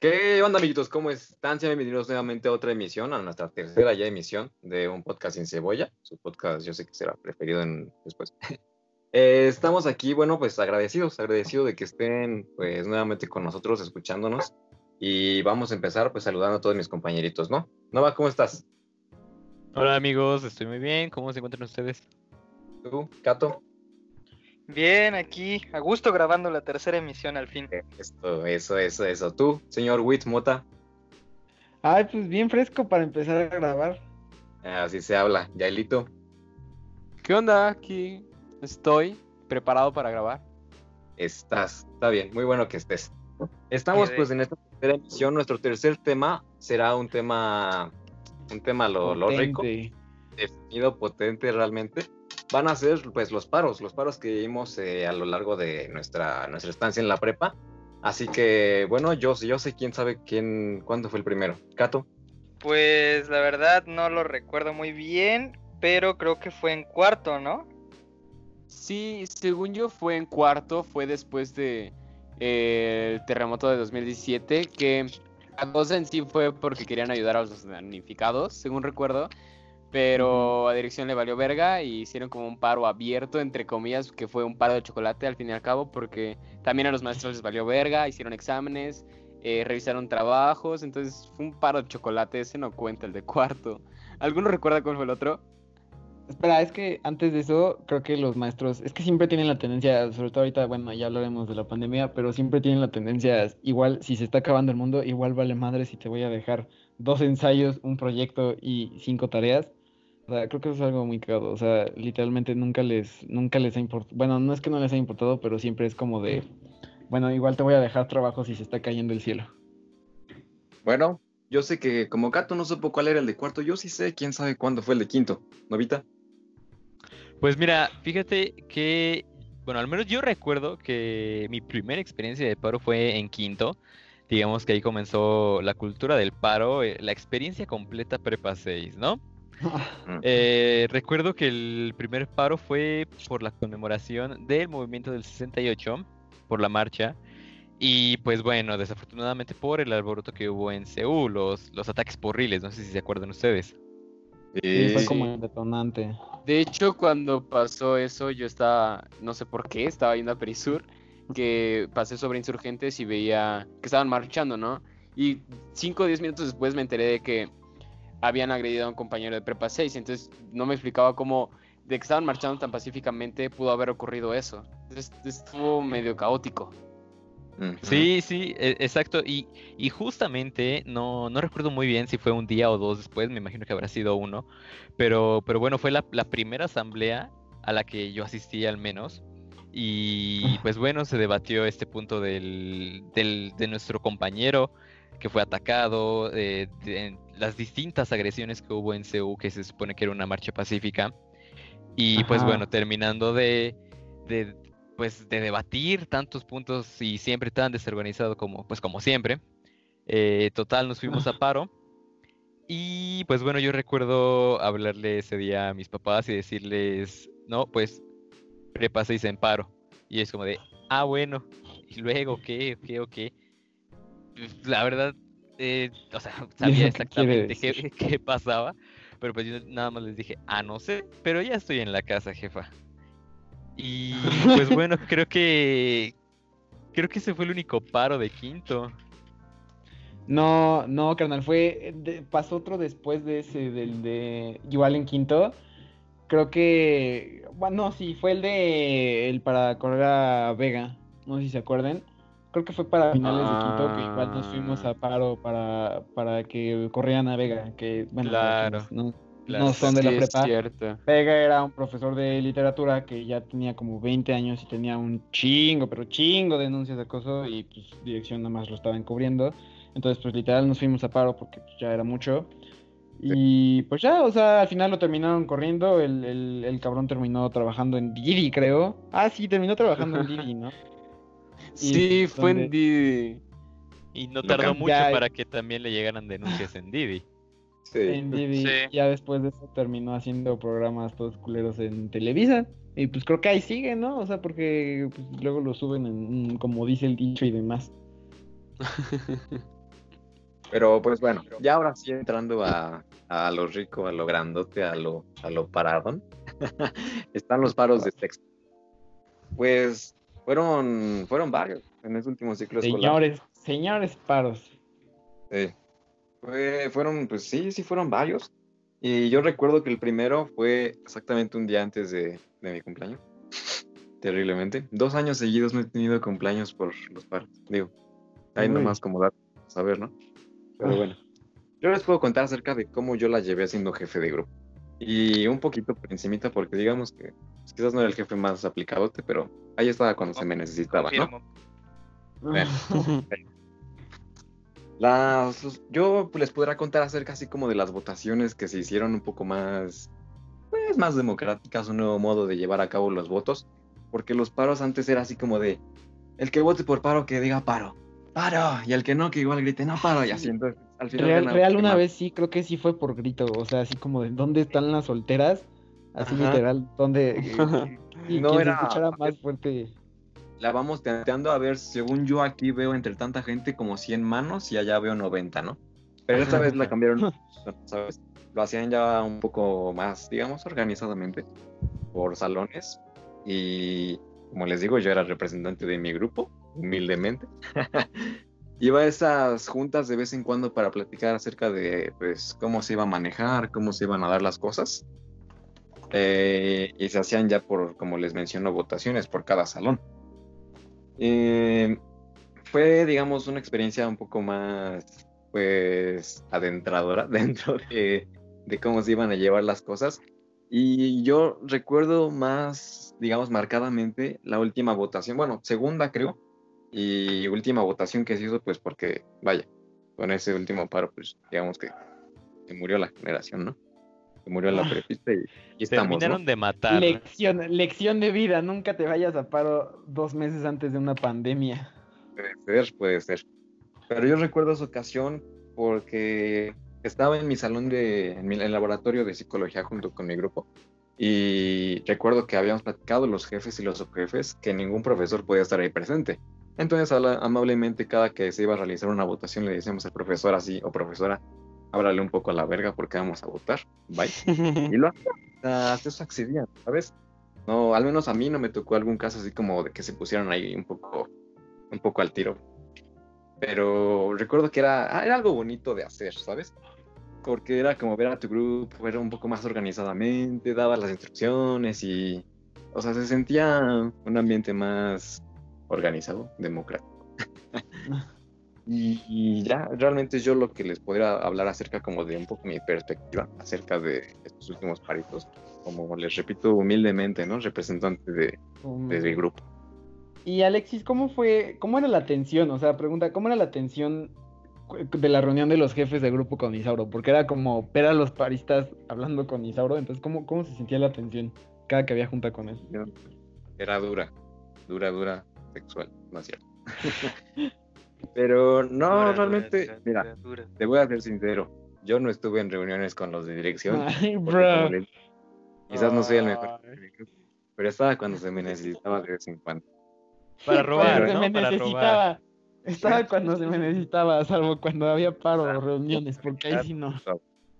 ¿Qué onda, amiguitos? ¿Cómo están? Sean bienvenidos nuevamente a otra emisión, a nuestra tercera ya emisión de un podcast sin cebolla. Su podcast, yo sé que será preferido en, después. Eh, estamos aquí, bueno, pues agradecidos, agradecidos de que estén pues nuevamente con nosotros, escuchándonos. Y vamos a empezar pues saludando a todos mis compañeritos, ¿no? Nova, ¿cómo estás? Hola amigos, estoy muy bien. ¿Cómo se encuentran ustedes? ¿Tú, Cato? Bien, aquí, a gusto grabando la tercera emisión al fin. Esto, eso, eso, eso. ¿Tú, señor Witt Mota? Ay, pues bien fresco para empezar a grabar. Así se habla. Yaelito. ¿Qué onda? Aquí estoy preparado para grabar. Estás, está bien, muy bueno que estés. Estamos pues en esta tercera emisión. Nuestro tercer tema será un tema, un tema lo, lo rico, definido, potente realmente. Van a ser pues los paros, los paros que vimos eh, a lo largo de nuestra, nuestra estancia en la prepa. Así que bueno, yo, yo sé quién sabe quién, cuándo fue el primero. Cato. Pues la verdad no lo recuerdo muy bien, pero creo que fue en cuarto, ¿no? Sí, según yo fue en cuarto, fue después de eh, el terremoto de 2017, que la cosa en sí fue porque querían ayudar a los damnificados, según recuerdo, pero a dirección le valió verga y hicieron como un paro abierto, entre comillas, que fue un paro de chocolate al fin y al cabo, porque también a los maestros les valió verga, hicieron exámenes, eh, revisaron trabajos, entonces fue un paro de chocolate, ese no cuenta, el de cuarto. ¿Alguno recuerda cuál fue el otro? Espera, es que antes de eso, creo que los maestros, es que siempre tienen la tendencia, sobre todo ahorita, bueno, ya hablaremos de la pandemia, pero siempre tienen la tendencia, igual, si se está acabando el mundo, igual vale madre si te voy a dejar dos ensayos, un proyecto y cinco tareas. O sea, creo que eso es algo muy cagado. O sea, literalmente nunca les, nunca les ha importado. Bueno, no es que no les haya importado, pero siempre es como de, bueno, igual te voy a dejar trabajo si se está cayendo el cielo. Bueno, yo sé que como Cato no supo cuál era el de cuarto, yo sí sé quién sabe cuándo fue el de quinto. ¿Novita? Pues mira, fíjate que, bueno, al menos yo recuerdo que mi primera experiencia de paro fue en quinto. Digamos que ahí comenzó la cultura del paro, eh, la experiencia completa prepa 6, ¿no? Eh, recuerdo que el primer paro fue por la conmemoración del movimiento del 68, por la marcha. Y pues bueno, desafortunadamente por el alboroto que hubo en Seúl, los, los ataques porriles, no sé si se acuerdan ustedes. Sí, fue como el detonante. De hecho, cuando pasó eso, yo estaba, no sé por qué, estaba yendo a Perisur, que pasé sobre insurgentes y veía que estaban marchando, ¿no? Y 5 o 10 minutos después me enteré de que habían agredido a un compañero de prepa 6, entonces no me explicaba cómo, de que estaban marchando tan pacíficamente, pudo haber ocurrido eso. Entonces estuvo medio caótico. Ujú. Sí, sí, e- exacto. Y, y justamente, no, no recuerdo muy bien si fue un día o dos después, me imagino que habrá sido uno, pero, pero bueno, fue la, la primera asamblea a la que yo asistí al menos. Y pues bueno, se debatió este punto del, del- de nuestro compañero que fue atacado, eh, de las distintas agresiones que hubo en CEU, que se supone que era una marcha pacífica. Y pues Ajá. bueno, terminando de, de, pues, de debatir tantos puntos y siempre tan desorganizado como, pues, como siempre. eh, total, nos fuimos a paro. Y pues bueno, yo recuerdo hablarle ese día a mis papás y decirles, no, pues prepa 6 en paro. Y es como de, ah, bueno, y luego, ¿qué? ¿Qué? ¿O qué? Pues, La verdad, eh, o sea, sabía qué exactamente qué, qué pasaba, pero pues yo nada más les dije, ah, no sé, pero ya estoy en la casa, jefa. Y pues bueno, creo que creo que ese fue el único paro de quinto. No, no, carnal, fue, de- pasó otro después de ese, del de, igual en quinto, creo que, bueno, sí, fue el de, el para correr a Vega, no sé si se acuerdan, creo que fue para finales de quinto, que igual nos fuimos a paro para, para que corrieran a Vega, que, bueno, Claro, no, Claro, no son de la prepa. Vega era un profesor de literatura que ya tenía como 20 años y tenía un chingo, pero chingo de denuncias de acoso y pues dirección nada más lo estaba encubriendo. Entonces pues literal nos fuimos a paro porque pues, ya era mucho. Y pues ya, o sea, al final lo terminaron corriendo, el, el, el cabrón terminó trabajando en Didi, creo. Ah, sí, terminó trabajando en Didi, ¿no? Sí, fue en Didi. Y no tardó mucho para que también le llegaran denuncias en Didi. Sí. En Didi. Sí. Ya después de eso terminó haciendo programas todos culeros en Televisa. Y pues creo que ahí sigue, ¿no? O sea, porque pues, luego lo suben en, como dice el dicho y demás. Pero pues bueno, ya ahora sí entrando a, a lo rico, a lo grandote, a lo, a lo paradón, están los paros de texto. Pues fueron, fueron varios en este último ciclo escolar. Señores, señores paros. Sí. Fue- fueron, pues sí, sí fueron varios. Y yo recuerdo que el primero fue exactamente un día antes de, de mi cumpleaños. Terriblemente. Dos años seguidos no he tenido cumpleaños por los paros. Digo, ahí Uy. nomás como dar saber, ¿no? Pero Ah. bueno. Yo les puedo contar acerca de cómo yo la llevé siendo jefe de grupo. Y un poquito por encimita, porque digamos que pues, quizás no era el jefe más aplicadote, pero ahí estaba cuando se me necesitaba, ¿no? Bueno. Las, yo pues, les podrá contar acerca así como de las votaciones que se hicieron un poco más, pues más democráticas, un nuevo modo de llevar a cabo los votos, porque los paros antes era así como de, el que vote por paro que diga paro, paro, y el que no que igual grite no paro, y así entonces al final Real, una vez sí, creo que sí fue por grito, o sea, así como de ¿dónde están las solteras? Así Ajá. literal, donde y No quien era- se escuchara más fuerte. La vamos tanteando a ver, según yo aquí veo entre tanta gente como 100 manos y allá veo 90, ¿no? Pero esta vez la cambiaron, ¿sabes? Lo hacían ya un poco más, digamos, organizadamente por salones. Y como les digo, yo era representante de mi grupo, humildemente. Iba a esas juntas de vez en cuando para platicar acerca de pues cómo se iba a manejar, cómo se iban a dar las cosas. Eh, y se hacían ya por, como les menciono, votaciones por cada salón. Eh, fue, digamos, una experiencia un poco más, pues, adentradora dentro de, de cómo se iban a llevar las cosas. Y yo recuerdo más, digamos, marcadamente la última votación, bueno, segunda creo, y última votación que se hizo, pues porque, vaya, con ese último paro, pues, digamos que se murió la generación, ¿no? Se murió la Ah. prepista y, y estamos, ¿no? Terminaron de matar. Lección, lección de vida, nunca te vayas a paro dos meses antes de una pandemia. Puede ser, puede ser. Pero yo recuerdo esa ocasión porque estaba en mi salón de, en mi en el laboratorio de psicología junto con mi grupo. Y recuerdo que habíamos platicado los jefes y los subjefes que ningún profesor podía estar ahí presente. Entonces, amablemente, cada que se iba a realizar una votación, le decíamos al profesor así, o profesora, háblale un poco a la verga porque vamos a votar. Bye. Y lo hacía. Hasta eso accedían, ¿sabes? No, al menos a mí no me tocó algún caso así como de que se pusieran ahí un poco, un poco al tiro. Pero recuerdo que era, ah, era algo bonito de hacer, ¿sabes? Porque era como ver a tu grupo, era un poco más organizadamente, daba las instrucciones y, o sea, se sentía un ambiente más organizado, democrático. y, y ya, realmente yo lo que les podría hablar acerca como de un poco mi perspectiva acerca de estos últimos paritos, como les repito humildemente, ¿no? Representante de, Um, de mi grupo. Y Alexis, ¿cómo fue, cómo era la tensión? O sea, pregunta, ¿cómo era la tensión de la reunión de los jefes de grupo con Isauro? Porque era como ver a los paristas hablando con Isauro, entonces, ¿cómo, cómo se sentía la tensión cada que había junta con él? Era dura, dura, dura, sexual, no es cierto. Pero no, Dura, realmente, dura, mira, dura, te voy a ser sincero, yo no estuve en reuniones con los de dirección. Ay, bro. les- quizás no soy el mejor, pero estaba cuando se me necesitaba de vez en cuando. Para robar, ¿no? me Para robar. Estaba cuando se me necesitaba, salvo cuando había paro o reuniones, porque ahí sí no.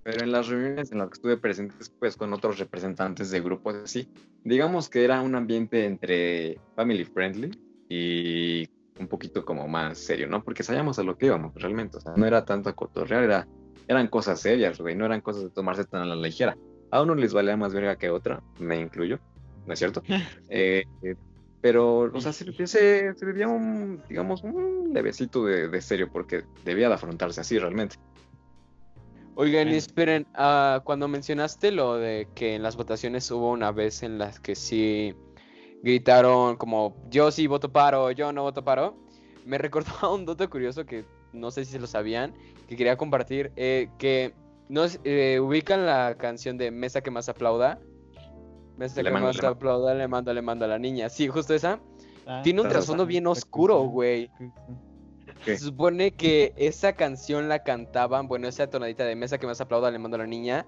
Pero en las reuniones en las que estuve presente, pues con otros representantes de grupos así, digamos que era un ambiente entre family friendly y un poquito como más serio, ¿no? Porque sabíamos a lo que íbamos realmente, o sea, no era tanto a cotorrear, era, eran cosas serias, güey, no eran cosas de tomarse tan a la ligera. A uno les valía más verga que a otra, me incluyo, ¿no es cierto? Eh, eh, pero, o sea, se, se, se vivía un, digamos, un levecito de, de serio, porque debía de afrontarse así realmente. Oigan, y esperen, ah, cuando mencionaste lo de que en las votaciones hubo una vez en las que sí gritaron como yo sí voto paro, yo no voto paro, me recordó a un dato curioso que no sé si se lo sabían, que quería compartir, eh, que no sé, eh, ubican la canción de Mesa que más aplauda. Mesa Le que mando, más le aplauda, le mando, le mando a la niña. Sí, justo esa. Ah, Tiene un trasfondo bien oscuro, güey. Se supone que esa canción la cantaban, bueno, esa tonadita de mesa que más aplauda le mando a la niña,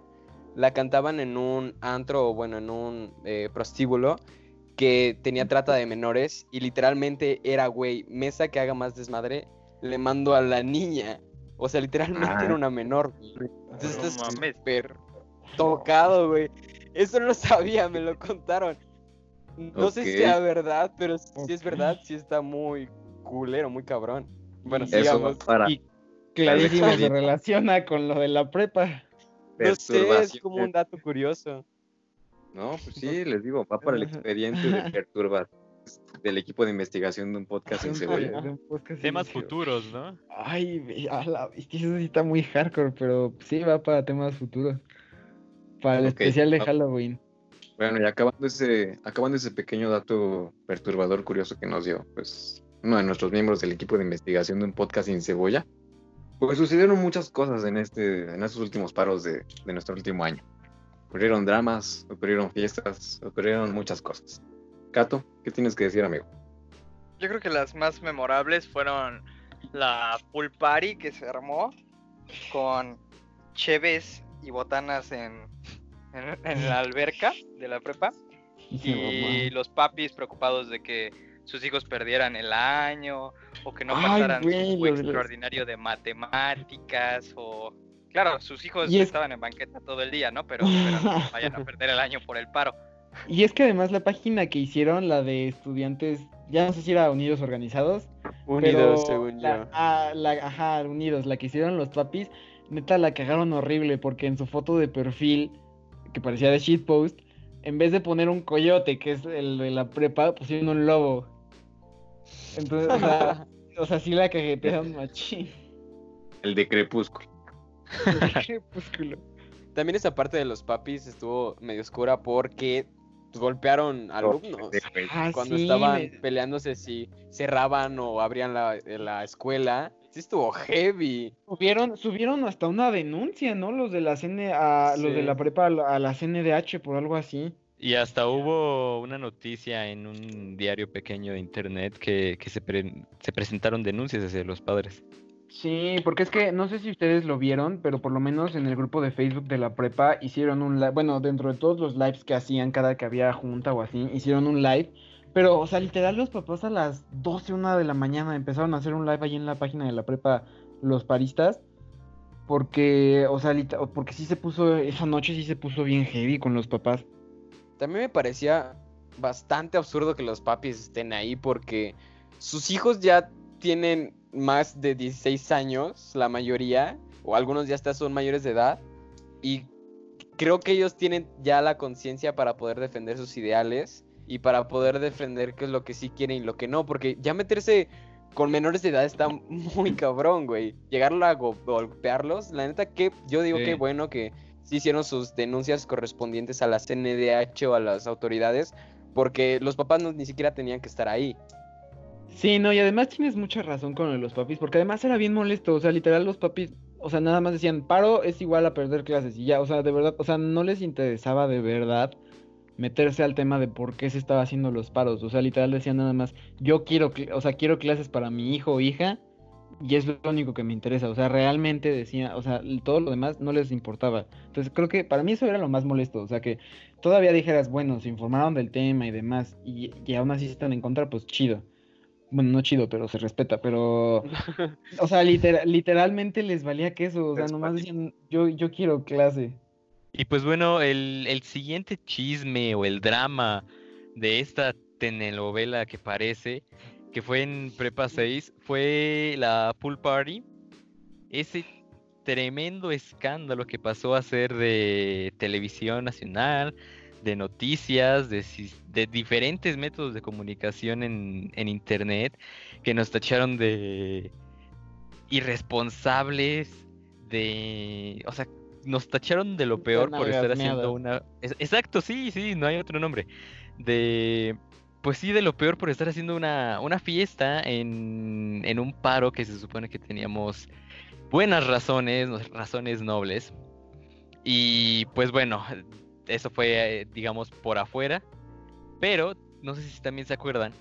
la cantaban en un antro o bueno, en un eh, prostíbulo que tenía trata de menores y literalmente era, güey, mesa que haga más desmadre, le mando a la niña. O sea, literalmente Ah. era una menor. güey. Entonces No estás mames. súper tocado, güey. Eso no lo sabía, me lo contaron. No sé si sea verdad, pero si es verdad, sí está muy culero, muy cabrón. Bueno, Eso Eso sigamos. para Y clarísimo se relaciona con lo de la prepa. No sé, es como un dato curioso. No, pues sí, les digo, va para el expediente de perturbar del equipo de investigación de un podcast sin cebolla. De un podcast Temas futuros, ¿no? Ay, a la- es que eso sí está muy hardcore, pero sí va para temas futuros. Para el especial de Halloween. Bueno, y acabando ese, acabando ese pequeño dato perturbador curioso que nos dio, pues, uno de nuestros miembros del equipo de investigación de un podcast sin cebolla, pues sucedieron muchas cosas en este, en estos últimos paros de, de nuestro último año. Ocurrieron dramas, ocurrieron fiestas, ocurrieron muchas cosas. Cato, ¿qué tienes que decir, amigo? Yo creo que las más memorables fueron la pool party que se armó con cheves y botanas en, en, en la alberca de la prepa y los papis preocupados de que sus hijos perdieran el año o que no Ay, pasaran güey, su extraordinario de matemáticas o claro, sus hijos Y es- estaban en banqueta todo el día, ¿no? Pero, pero no vayan a perder el año por el paro. Y es que además la página que hicieron, la de estudiantes, ya no sé si era Unidos Organizados, Unidos, pero según la, yo. ah, la- ajá, Unidos, la que hicieron los papis, neta la cagaron horrible porque en su foto de perfil, que parecía de shitpost, en vez de poner un coyote, que es el de la prepa, pusieron un lobo. Entonces, o sea, o sea sí la cajetearon machín. El de Crepúsculo. Crepúsculo. También esa parte de los papis estuvo medio oscura porque golpearon alumnos. Ah, Cuando sí, estaban peleándose si cerraban o abrían la, la escuela. Sí estuvo heavy. Subieron, subieron hasta una denuncia, ¿no? Los de la CN, a, los de la prepa a la, a la CNDH por algo así. Y hasta hubo una noticia en un diario pequeño de internet que, que se, pre- se presentaron denuncias hacia los padres. Sí, porque es que no sé si ustedes lo vieron, pero por lo menos en el grupo de Facebook de la prepa hicieron un live, bueno, dentro de todos los lives que hacían cada que había junta o así, hicieron un live, pero, o sea, literal los papás a las 12, una de la mañana empezaron a hacer un live ahí en la página de la prepa, los paristas, porque, o sea, porque sí se puso, esa noche sí se puso bien heavy con los papás. También me parecía bastante absurdo que los papis estén ahí porque sus hijos ya tienen más de 16 años, la mayoría, o algunos ya hasta son mayores de edad, y creo que ellos tienen ya la conciencia para poder defender sus ideales y para poder defender qué es lo que sí quieren y lo que no, porque ya meterse con menores de edad está muy cabrón, güey. Llegarlo a go- golpearlos, la neta que yo digo Sí. que bueno que sí hicieron sus denuncias correspondientes a la CNDH o a las autoridades, porque los papás no, ni siquiera tenían que estar ahí. Sí, no, y además tienes mucha razón con los papis, porque además era bien molesto, o sea, literal los papis, o sea, nada más decían, paro es igual a perder clases, y ya, o sea, de verdad, o sea, no les interesaba de verdad meterse al tema de por qué se estaba haciendo los paros, o sea, literal decían nada más, yo quiero, o sea, quiero clases para mi hijo o hija, y es lo único que me interesa, o sea, realmente decía, o sea, todo lo demás no les importaba, entonces creo que para mí eso era lo más molesto, o sea, que todavía dijeras, bueno, se informaron del tema y demás, y, y aún así están en contra, pues chido. Bueno, no chido, pero se respeta, pero... O sea, litera- literalmente les valía queso, o sea, nomás decían, yo, yo quiero clase. Y pues bueno, el, el siguiente chisme o el drama de esta telenovela que parece, que fue en Prepa 6, fue la pool party. Ese tremendo escándalo que pasó a ser de televisión nacional, de noticias, de, diferentes métodos de comunicación en, en internet, que nos tacharon de irresponsables, de... O sea, nos tacharon de lo peor por estar haciendo una... Exacto, sí, sí, no hay otro nombre. De... Pues sí, de lo peor por estar haciendo una, una fiesta en, en un paro que se supone que teníamos buenas razones, razones nobles. Y pues bueno, eso fue, eh, digamos, por afuera. Pero no sé si también se acuerdan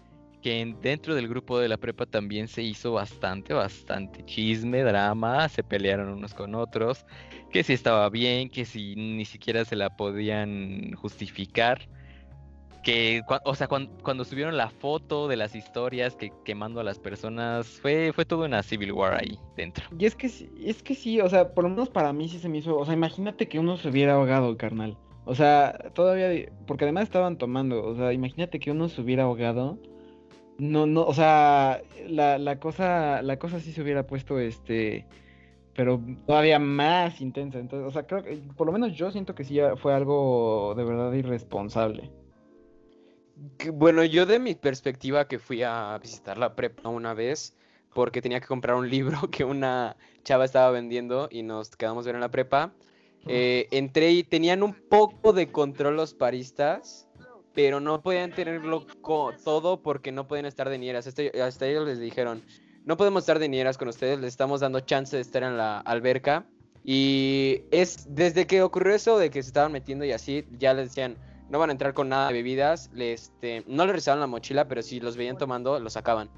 que en- dentro del grupo de la prepa también se hizo bastante, bastante chisme, drama, se pelearon unos con otros, que si estaba bien, que si ni siquiera se la podían justificar. que, o sea, cuan- cuando, subieron la foto de las historias que quemando a las personas, fue, fue todo una Civil War ahí dentro. Y es que, es que sí, o sea, por lo menos para mí sí se me hizo, o sea, imagínate que uno se hubiera ahogado, carnal. O sea, todavía, porque además estaban tomando, o sea, imagínate que uno se hubiera ahogado. No, no, o sea, la, la cosa, la cosa sí se hubiera puesto, este, pero todavía más intensa. Entonces, o sea, creo que, por lo menos yo siento que sí fue algo de verdad irresponsable. Bueno, yo de mi perspectiva que fui a visitar la prepa una vez porque tenía que comprar un libro que una chava estaba vendiendo y nos quedamos ver en la prepa. Eh, entré y tenían un poco de control los paristas, pero no podían tenerlo todo porque no podían estar de nieras. Hasta, hasta ellos les dijeron, no podemos estar de nieras con ustedes, les estamos dando chance de estar en la alberca. Y es desde que ocurrió eso de que se estaban metiendo y así, ya les decían, no van a entrar con nada de bebidas, este, no les revisaban la mochila, pero si los veían tomando, los sacaban.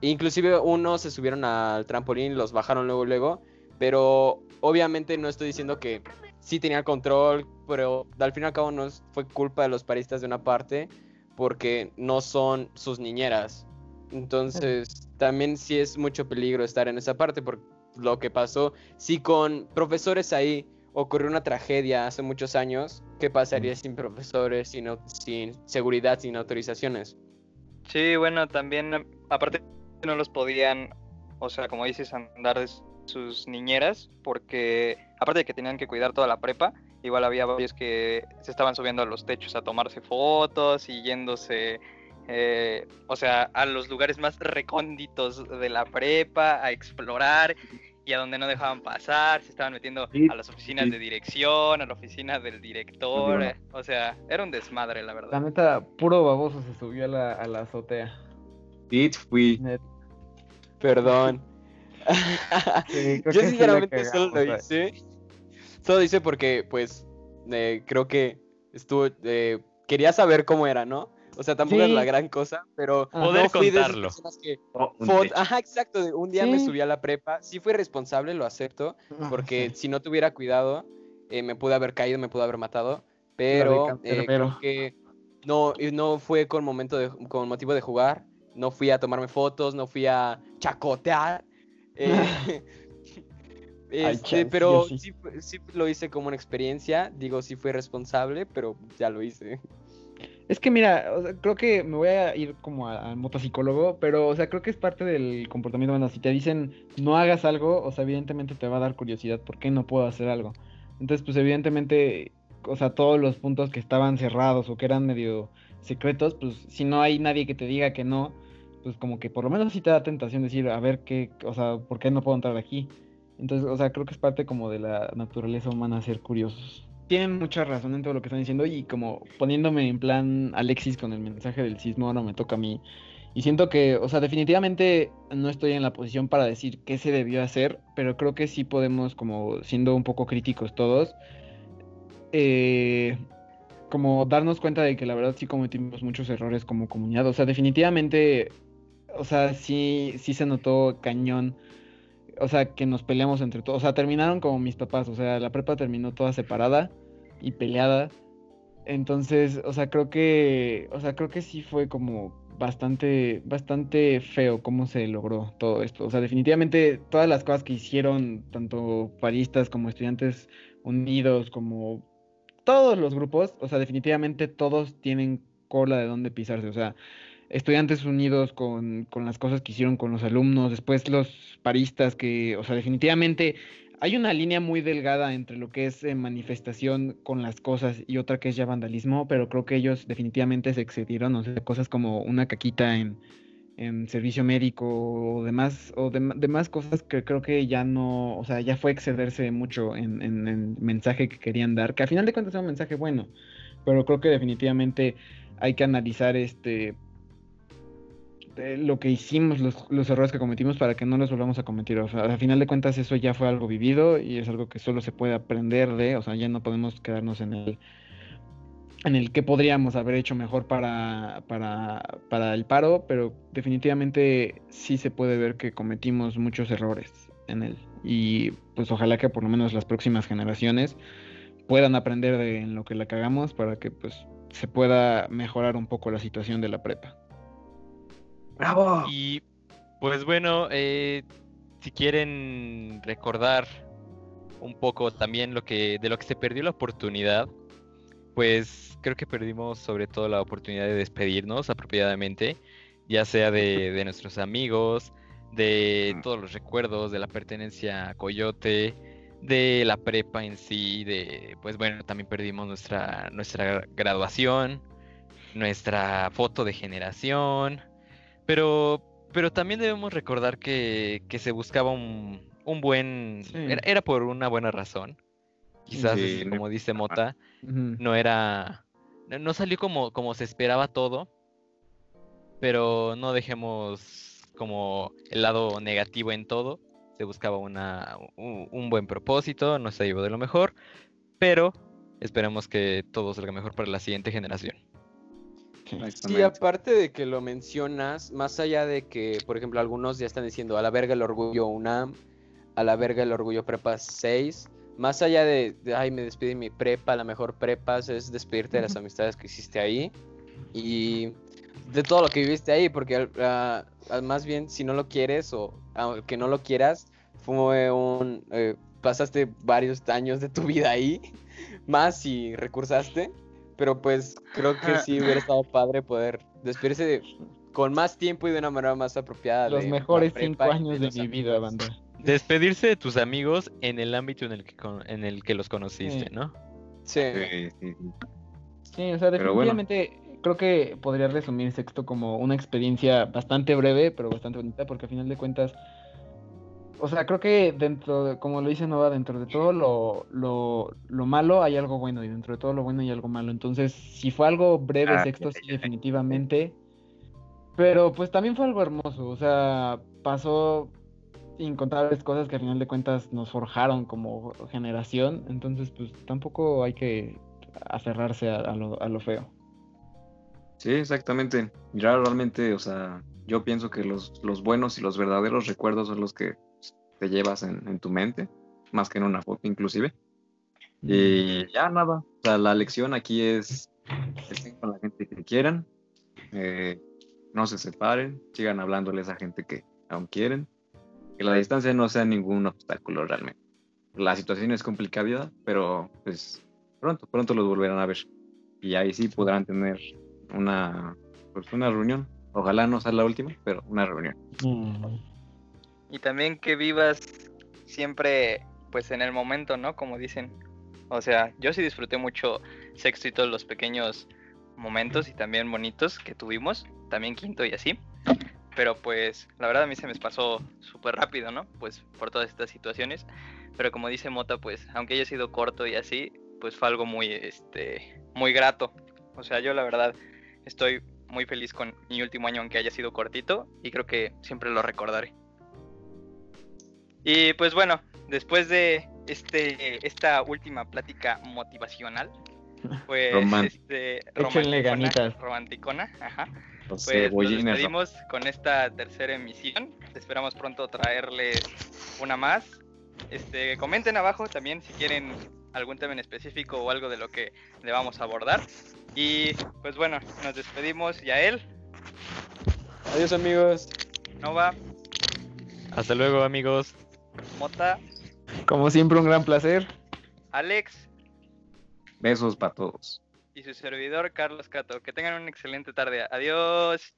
Inclusive unos se subieron al trampolín, los bajaron luego, luego, pero obviamente no estoy diciendo que sí tenía control, pero al fin y al cabo no fue culpa de los paristas de una parte, porque no son sus niñeras. Entonces, también sí es mucho peligro estar en esa parte, por lo que pasó. Si con profesores ahí ocurrió una tragedia hace muchos años, ¿qué pasaría sin profesores, sin, sin seguridad, sin autorizaciones? Sí, bueno, también, aparte no los podían, o sea, como dices, andar sus niñeras, porque aparte de que tenían que cuidar toda la prepa, igual había varios que se estaban subiendo a los techos a tomarse fotos y yéndose, eh, o sea, a los lugares más recónditos de la prepa, a explorar y a donde no dejaban pasar, se estaban metiendo Sí, a las oficinas sí. de dirección, a la oficina del director, eh, o sea, era un desmadre, la La verdad. neta, puro baboso se subió a la, a la azotea. Dit fui. Net- Perdón. Sí, Yo sí sinceramente solo lo hice. Solo lo hice porque, pues, eh, creo que estuvo. eh, quería saber cómo era, ¿no? O sea, tampoco es la Sí. gran cosa, pero Ajá. Poder no fui de esas contarlo. personas que Oh, un. Ajá, exacto. de Un día me Sí. subí a la prepa. Sí fui responsable, lo acepto. Ah, Porque sí. si no tuviera cuidado, eh, me pude haber caído, me pude haber matado. Pero eh, creo que no, no fue con, momento de, con motivo de jugar. No fui a tomarme fotos, no fui a chacotear. Eh, este, pero sí. sí. fue- sí lo hice como una experiencia. Digo, sí fui responsable, pero ya lo hice. Es que mira, o sea, creo que me voy a ir como a- al motopsicólogo, pero o sea, creo que es parte del comportamiento humano. Si te dicen no hagas algo, o sea, evidentemente te va a dar curiosidad, ¿por qué no puedo hacer algo? Entonces, pues evidentemente, o sea, todos los puntos que estaban cerrados o que eran medio secretos, pues si no hay nadie que te diga que no, pues como que por lo menos sí te da tentación decir, a ver qué, o sea, ¿por qué no puedo entrar aquí? Entonces, o sea, creo que es parte como de la naturaleza humana ser curiosos. Tienen mucha razón en todo lo que están diciendo y como poniéndome en plan Alexis con el mensaje del sismo, ahora me toca a mí. Y siento que, o sea, definitivamente no estoy en la posición para decir qué se debió hacer, pero creo que sí podemos, como siendo un poco críticos todos, eh, como darnos cuenta de que la verdad sí cometimos muchos errores como comunidad. O sea, definitivamente, o sea, sí, sí se notó cañón. O sea, que nos peleamos entre todos. O sea, terminaron como mis papás. O sea, la prepa terminó toda separada y peleada. Entonces, o sea, creo que, o sea, creo que sí fue como bastante, bastante feo cómo se logró todo esto. O sea, definitivamente todas las cosas que hicieron, tanto paristas como estudiantes unidos, como todos los grupos, o sea, definitivamente todos tienen cola de dónde pisarse. O sea, estudiantes unidos con, con las cosas que hicieron con los alumnos, después los paristas que, o sea, definitivamente hay una línea muy delgada entre lo que es eh, manifestación con las cosas y otra que es ya vandalismo, pero creo que ellos definitivamente se excedieron, o sea, cosas como una caquita en, en servicio médico o demás, o dem- demás cosas que creo que ya no, o sea, ya fue excederse mucho en, en el mensaje que querían dar, que al final de cuentas es un mensaje bueno, pero creo que definitivamente hay que analizar este de lo que hicimos, los, los errores que cometimos para que no los volvamos a cometer. O sea, al final de cuentas eso ya fue algo vivido y es algo que solo se puede aprender de, o sea, ya no podemos quedarnos en el en el que podríamos haber hecho mejor para, para, para el paro, pero definitivamente sí se puede ver que cometimos muchos errores en él. Y pues ojalá que por lo menos las próximas generaciones puedan aprender de en lo que la cagamos para que pues se pueda mejorar un poco la situación de la prepa. ¡Bravo! Y pues bueno, eh, si quieren recordar un poco también lo que de lo que se perdió la oportunidad, pues creo que perdimos sobre todo la oportunidad de despedirnos apropiadamente, ya sea de, de nuestros amigos, de Mm. todos los recuerdos, de la pertenencia a Coyote, de la prepa en sí, de pues bueno, también perdimos nuestra, nuestra graduación, nuestra foto de generación, pero, pero también debemos recordar que, que se buscaba un, un buen, Sí. era, era por una buena razón. Quizás, Sí, como dice Mota, no era, no- no salió como, como se esperaba todo, pero no dejemos como el lado negativo en todo. Se buscaba una, un, un buen propósito, no se llevó de lo mejor, pero esperemos que todo salga mejor para la siguiente generación. Exactamente. aparte de que lo mencionas, más allá de que, por ejemplo, algunos ya están diciendo a la verga el orgullo UNAM, a la verga el orgullo prepa 6, más allá de, de, ay, me despide de mi prepa, la mejor prepa es despedirte de las amistades que hiciste ahí y de todo lo que viviste ahí, porque más bien si no lo quieres o aunque no lo quieras, fue un... eh, pasaste varios años de tu vida ahí, más si recursaste. Pero pues creo que sí hubiera estado padre poder despedirse de- con más tiempo y de una manera más apropiada. Los de mejores cinco años de mi vida, amigos. banda. Despedirse de tus amigos en el ámbito en el que, con- en el que los conociste, Sí. ¿no? Sí. Sí, sí, sí. Sí, o sea, bueno. definitivamente creo que podría resumir Sexto como una experiencia bastante breve, pero bastante bonita, porque a final de cuentas, o sea, creo que dentro, de, como lo dice Nova, dentro de todo lo, lo, lo malo hay algo bueno, y dentro de todo lo bueno hay algo malo. Entonces, si fue algo breve, Ah, Sexto, sí, definitivamente. Pero pues también fue algo hermoso, o sea, pasó incontables cosas que a final de cuentas nos forjaron como generación, entonces pues tampoco hay que aferrarse a, a lo, a lo feo. Sí, exactamente. Ya realmente, o sea, yo pienso que los, los buenos y los verdaderos recuerdos son los que te llevas en, en tu mente, más que en una foto inclusive. Y ya nada, o sea, la lección aquí es estén con la gente que quieran, eh, no se separen, sigan hablándole a esa gente que aún quieren, que la distancia no sea ningún obstáculo realmente. La situación es complicada, pero pues pronto, pronto los volverán a ver. Y ahí sí podrán tener una, pues una reunión. Ojalá no sea la última, pero una reunión. Mm. Y también que vivas siempre, pues en el momento, ¿no? Como dicen. O sea, yo sí disfruté mucho sexto y todos los pequeños momentos y también bonitos que tuvimos, también quinto y así. Pero pues la verdad a mí se me pasó súper rápido, ¿no? Pues por todas estas situaciones. Pero como dice Mota, pues aunque haya sido corto y así, pues fue algo muy, este, muy grato. O sea, yo la verdad estoy muy feliz con mi último año, aunque haya sido cortito, y creo que siempre lo recordaré. Y pues bueno, después de este, esta última plática motivacional, pues Romántica. este, romanticona- ganitas. romanticona, ajá. Los Pues nos despedimos con esta tercera emisión. Esperamos pronto traerles una más. Este, comenten abajo también si quieren algún tema en específico o algo de lo que le vamos a abordar. Y pues bueno, nos despedimos. Yael, Adiós amigos. Nova, Hasta luego, amigos. Mota, Como siempre, un gran placer. Alex Besos para todos. y su servidor Carlos Cato. Que tengan una excelente tarde. Adiós.